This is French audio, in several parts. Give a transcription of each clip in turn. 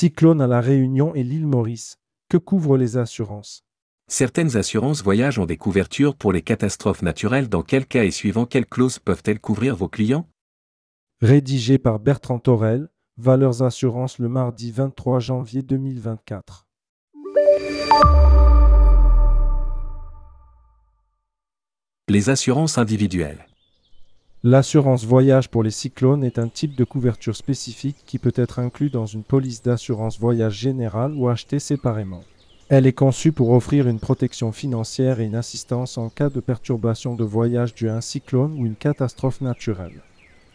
Cyclone à la Réunion et l'île Maurice. Que couvrent les assurances? Certaines assurances voyage ont des couvertures pour les catastrophes naturelles. Dans quel cas et suivant quelles clauses peuvent-elles couvrir vos clients? Rédigé par Bertrand Torel, Valeurs Assurances le mardi 23 janvier 2024. Les assurances individuelles. L'assurance voyage pour les cyclones est un type de couverture spécifique qui peut être inclus dans une police d'assurance voyage générale ou achetée séparément. Elle est conçue pour offrir une protection financière et une assistance en cas de perturbation de voyage due à un cyclone ou une catastrophe naturelle.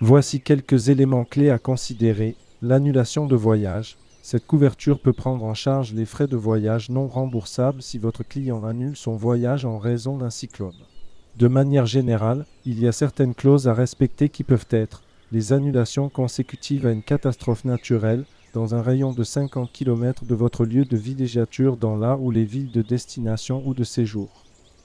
Voici quelques éléments clés à considérer. L'annulation de voyage. Cette couverture peut prendre en charge les frais de voyage non remboursables si votre client annule son voyage en raison d'un cyclone. De manière générale, il y a certaines clauses à respecter qui peuvent être les annulations consécutives à une catastrophe naturelle, dans un rayon de 50 km de votre lieu de villégiature dans la ou les villes de destination ou de séjour.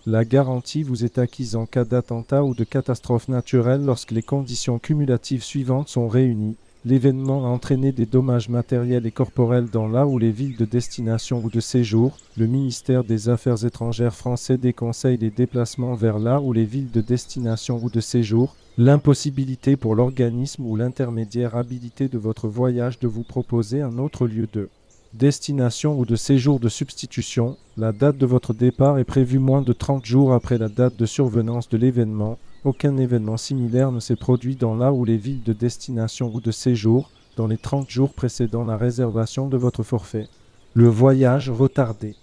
La garantie vous est acquise en cas d'attentat ou de catastrophe naturelle lorsque les conditions cumulatives suivantes sont réunies. L'événement a entraîné des dommages matériels et corporels dans la ou les villes de destination ou de séjour. Le ministère des Affaires étrangères français déconseille les déplacements vers la ou les villes de destination ou de séjour l'impossibilité pour l'organisme ou l'intermédiaire habilité de votre voyage de vous proposer un autre lieu de destination ou de séjour de substitution, la date de votre départ est prévue moins de 30 jours après la date de survenance de l'événement. Aucun événement similaire ne s'est produit dans la ou les villes de destination ou de séjour dans les 30 jours précédant la réservation de votre forfait. Le voyage retardé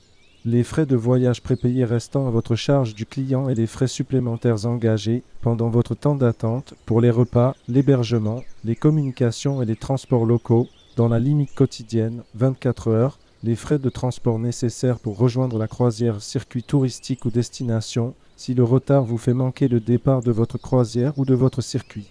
les frais de voyage prépayés restant à votre charge du client et les frais supplémentaires engagés pendant votre temps d'attente pour les repas, l'hébergement, les communications et les transports locaux dans la limite quotidienne 24 heures, les frais de transport nécessaires pour rejoindre la croisière circuit touristique ou destination si le retard vous fait manquer le départ de votre croisière ou de votre circuit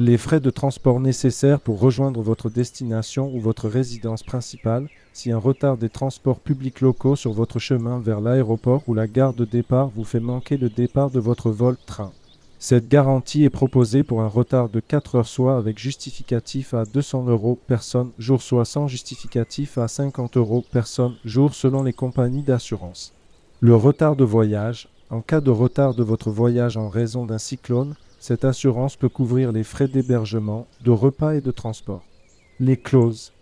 les frais de transport nécessaires pour rejoindre votre destination ou votre résidence principale si un retard des transports publics locaux sur votre chemin vers l'aéroport ou la gare de départ vous fait manquer le départ de votre vol train. Cette garantie est proposée pour un retard de 4 heures soit avec justificatif à 200 euros personne jour soit sans justificatif à 50 euros personne jour selon les compagnies d'assurance. Le retard de voyage. En cas de retard de votre voyage en raison d'un cyclone, cette assurance peut couvrir les frais d'hébergement, de repas et de transport. Les clauses.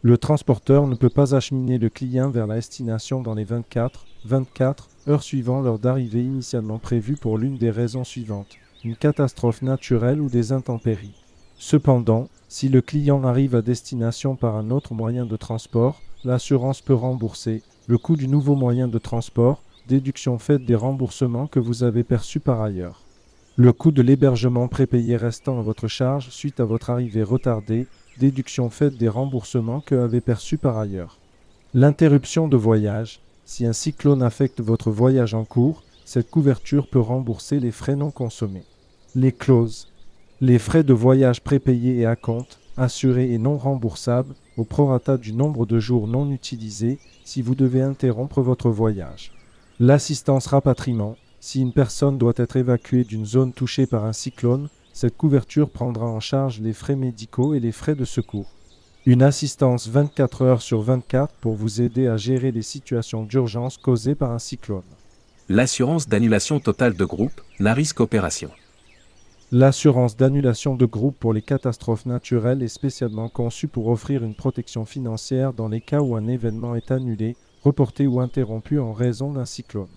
Le transporteur ne peut pas acheminer le client vers la destination dans les 24, 24 heures suivant l'heure d'arrivée initialement prévue pour l'une des raisons suivantes une catastrophe naturelle ou des intempéries. Cependant, si le client arrive à destination par un autre moyen de transport, l'assurance peut rembourser le coût du nouveau moyen de transport, déduction faite des remboursements que vous avez perçus par ailleurs le coût de l'hébergement prépayé restant à votre charge suite à votre arrivée retardée, déduction faite des remboursements que avez perçus par ailleurs. L'interruption de voyage. Si un cyclone affecte votre voyage en cours, cette couverture peut rembourser les frais non consommés. Les clauses. Les frais de voyage prépayés et à compte, assurés et non remboursables, au prorata du nombre de jours non utilisés si vous devez interrompre votre voyage. L'assistance rapatriement, si une personne doit être évacuée d'une zone touchée par un cyclone, cette couverture prendra en charge les frais médicaux et les frais de secours. Une assistance 24 heures sur 24 pour vous aider à gérer les situations d'urgence causées par un cyclone. L'assurance d'annulation totale de groupe, Naris Coopération. L'assurance d'annulation de groupe pour les catastrophes naturelles est spécialement conçue pour offrir une protection financière dans les cas où un événement est annulé, reporté ou interrompu en raison d'un cyclone.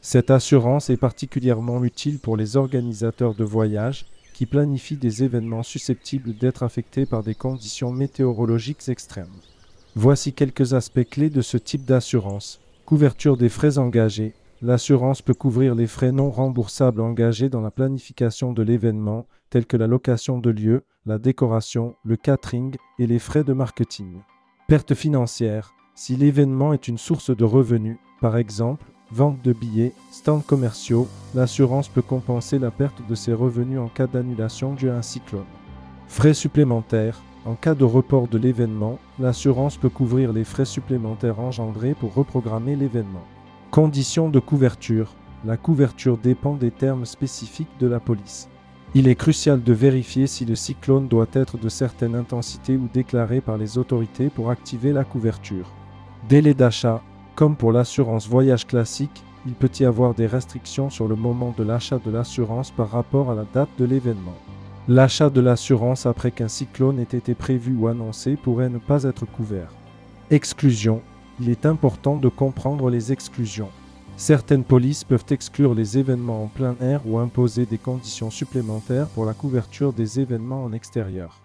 Cette assurance est particulièrement utile pour les organisateurs de voyages qui planifient des événements susceptibles d'être affectés par des conditions météorologiques extrêmes. Voici quelques aspects clés de ce type d'assurance. Couverture des frais engagés. L'assurance peut couvrir les frais non remboursables engagés dans la planification de l'événement, tels que la location de lieu, la décoration, le catering et les frais de marketing. Perte financière. Si l'événement est une source de revenus, par exemple vente de billets, stands commerciaux, l'assurance peut compenser la perte de ses revenus en cas d'annulation due à un cyclone. Frais supplémentaires. En cas de report de l'événement, l'assurance peut couvrir les frais supplémentaires engendrés pour reprogrammer l'événement. Conditions de couverture. La couverture dépend des termes spécifiques de la police. Il est crucial de vérifier si le cyclone doit être de certaine intensité ou déclaré par les autorités pour activer la couverture. Délai d'achat. Comme pour l'assurance voyage classique, il peut y avoir des restrictions sur le moment de l'achat de l'assurance par rapport à la date de l'événement. L'achat de l'assurance après qu'un cyclone ait été prévu ou annoncé pourrait ne pas être couvert. Exclusion. Il est important de comprendre les exclusions. Certaines polices peuvent exclure les événements en plein air ou imposer des conditions supplémentaires pour la couverture des événements en extérieur.